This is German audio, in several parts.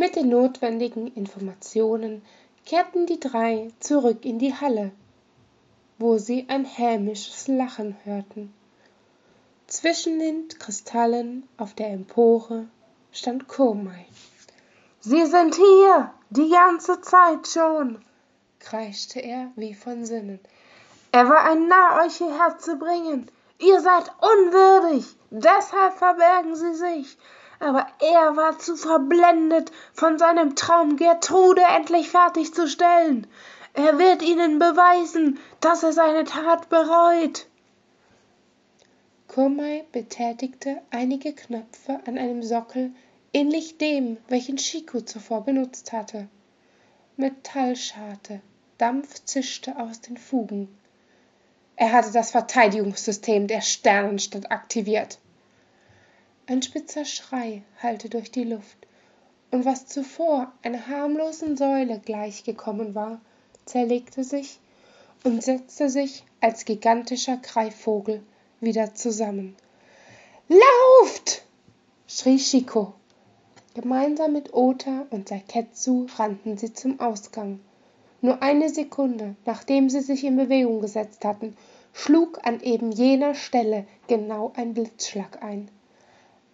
Mit den notwendigen Informationen kehrten die drei zurück in die Halle, wo sie ein hämisches Lachen hörten. Zwischen den Kristallen auf der Empore stand Komai. Sie sind hier, die ganze Zeit schon, kreischte er wie von Sinnen. Er war ein Narr, euch hierher zu bringen. Ihr seid unwürdig, deshalb verbergen sie sich aber er war zu verblendet von seinem Traum, Gertrude endlich fertigzustellen. Er wird ihnen beweisen, dass er seine Tat bereut. Kurmai betätigte einige Knöpfe an einem Sockel, ähnlich dem, welchen Chico zuvor benutzt hatte. Metallscharte, Dampf zischte aus den Fugen. Er hatte das Verteidigungssystem der Sternenstadt aktiviert. Ein spitzer Schrei hallte durch die Luft, und was zuvor einer harmlosen Säule gleichgekommen war, zerlegte sich und setzte sich als gigantischer Greifvogel wieder zusammen. Lauft! schrie Shiko. Gemeinsam mit Ota und Saiketsu rannten sie zum Ausgang. Nur eine Sekunde, nachdem sie sich in Bewegung gesetzt hatten, schlug an eben jener Stelle genau ein Blitzschlag ein.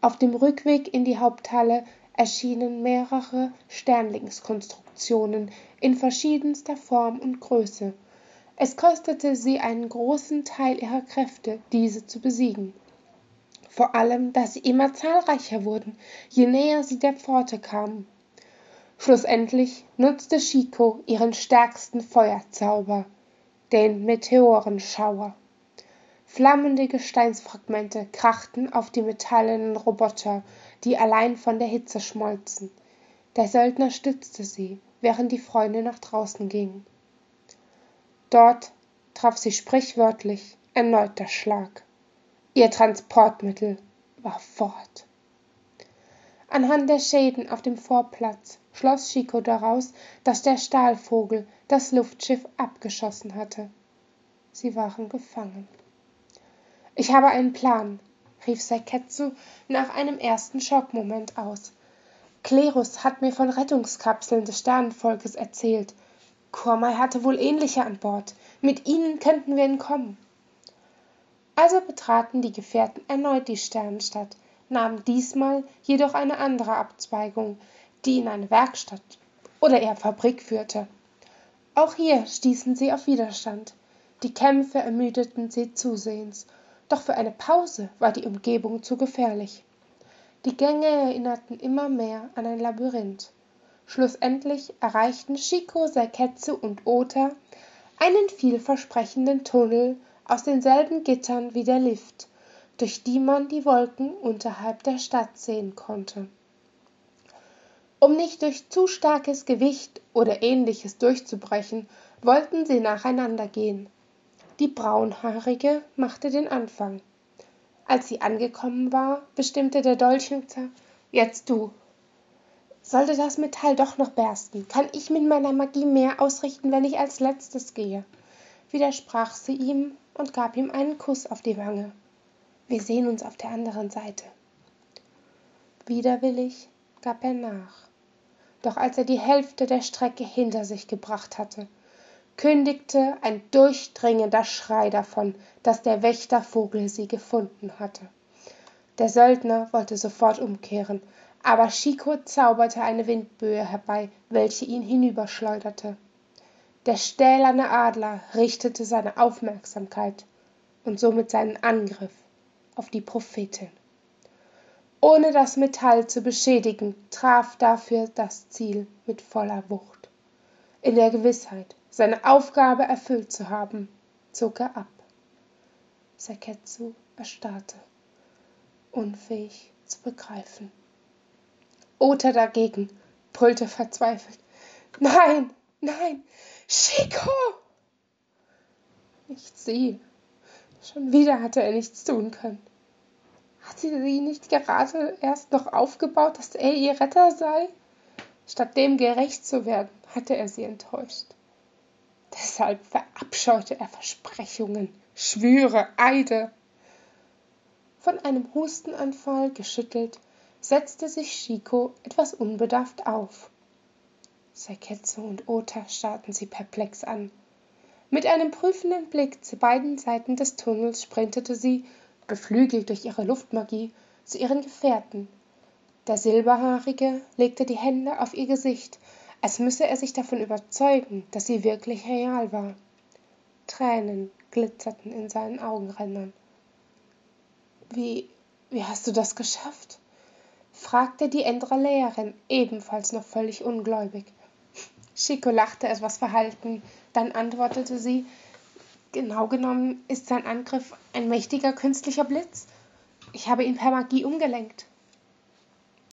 Auf dem Rückweg in die Haupthalle erschienen mehrere Sternlingskonstruktionen in verschiedenster Form und Größe. Es kostete sie einen großen Teil ihrer Kräfte, diese zu besiegen. Vor allem, da sie immer zahlreicher wurden, je näher sie der Pforte kamen. Schlussendlich nutzte Chico ihren stärksten Feuerzauber, den Meteorenschauer. Flammende Gesteinsfragmente krachten auf die metallenen Roboter, die allein von der Hitze schmolzen. Der Söldner stützte sie, während die Freunde nach draußen gingen. Dort traf sie sprichwörtlich erneut der Schlag. Ihr Transportmittel war fort. Anhand der Schäden auf dem Vorplatz schloss Chico daraus, dass der Stahlvogel das Luftschiff abgeschossen hatte. Sie waren gefangen. Ich habe einen Plan, rief Seiketsu nach einem ersten Schockmoment aus. Klerus hat mir von Rettungskapseln des Sternenvolkes erzählt. Kormai hatte wohl ähnliche an Bord. Mit ihnen könnten wir entkommen. Also betraten die Gefährten erneut die Sternenstadt, nahmen diesmal jedoch eine andere Abzweigung, die in eine Werkstatt oder eher Fabrik führte. Auch hier stießen sie auf Widerstand. Die Kämpfe ermüdeten sie zusehends doch für eine Pause war die Umgebung zu gefährlich. Die Gänge erinnerten immer mehr an ein Labyrinth. Schlussendlich erreichten Chico, Seiketsu und Ota einen vielversprechenden Tunnel aus denselben Gittern wie der Lift, durch die man die Wolken unterhalb der Stadt sehen konnte. Um nicht durch zu starkes Gewicht oder ähnliches durchzubrechen, wollten sie nacheinander gehen. Die Braunhaarige machte den Anfang. Als sie angekommen war, bestimmte der Dolchhüter, jetzt du. Sollte das Metall doch noch bersten, kann ich mit meiner Magie mehr ausrichten, wenn ich als letztes gehe. Widersprach sie ihm und gab ihm einen Kuss auf die Wange. Wir sehen uns auf der anderen Seite. Widerwillig gab er nach. Doch als er die Hälfte der Strecke hinter sich gebracht hatte, kündigte ein durchdringender Schrei davon, dass der Wächtervogel sie gefunden hatte. Der Söldner wollte sofort umkehren, aber Chico zauberte eine Windböe herbei, welche ihn hinüberschleuderte. Der stählerne Adler richtete seine Aufmerksamkeit und somit seinen Angriff auf die Prophetin. Ohne das Metall zu beschädigen, traf dafür das Ziel mit voller Wucht. In der Gewissheit, seine Aufgabe erfüllt zu haben, zog er ab. Seketsu erstarrte, unfähig zu begreifen. Ota dagegen brüllte verzweifelt. Nein, nein, Chico! Nicht sie. Schon wieder hatte er nichts tun können. Hatte sie nicht gerade erst noch aufgebaut, dass er ihr Retter sei? Statt dem gerecht zu werden, hatte er sie enttäuscht. Deshalb verabscheute er Versprechungen, Schwüre, Eide. Von einem Hustenanfall geschüttelt, setzte sich Chico etwas unbedarft auf. Seketsu und Ota starrten sie perplex an. Mit einem prüfenden Blick zu beiden Seiten des Tunnels sprintete sie, beflügelt durch ihre Luftmagie, zu ihren Gefährten. Der Silberhaarige legte die Hände auf ihr Gesicht, als müsse er sich davon überzeugen, dass sie wirklich real war. Tränen glitzerten in seinen Augenrändern. Wie, wie hast du das geschafft? fragte die Endra-Lehrerin, ebenfalls noch völlig ungläubig. Chico lachte etwas verhalten, dann antwortete sie, genau genommen ist sein Angriff ein mächtiger künstlicher Blitz. Ich habe ihn per Magie umgelenkt.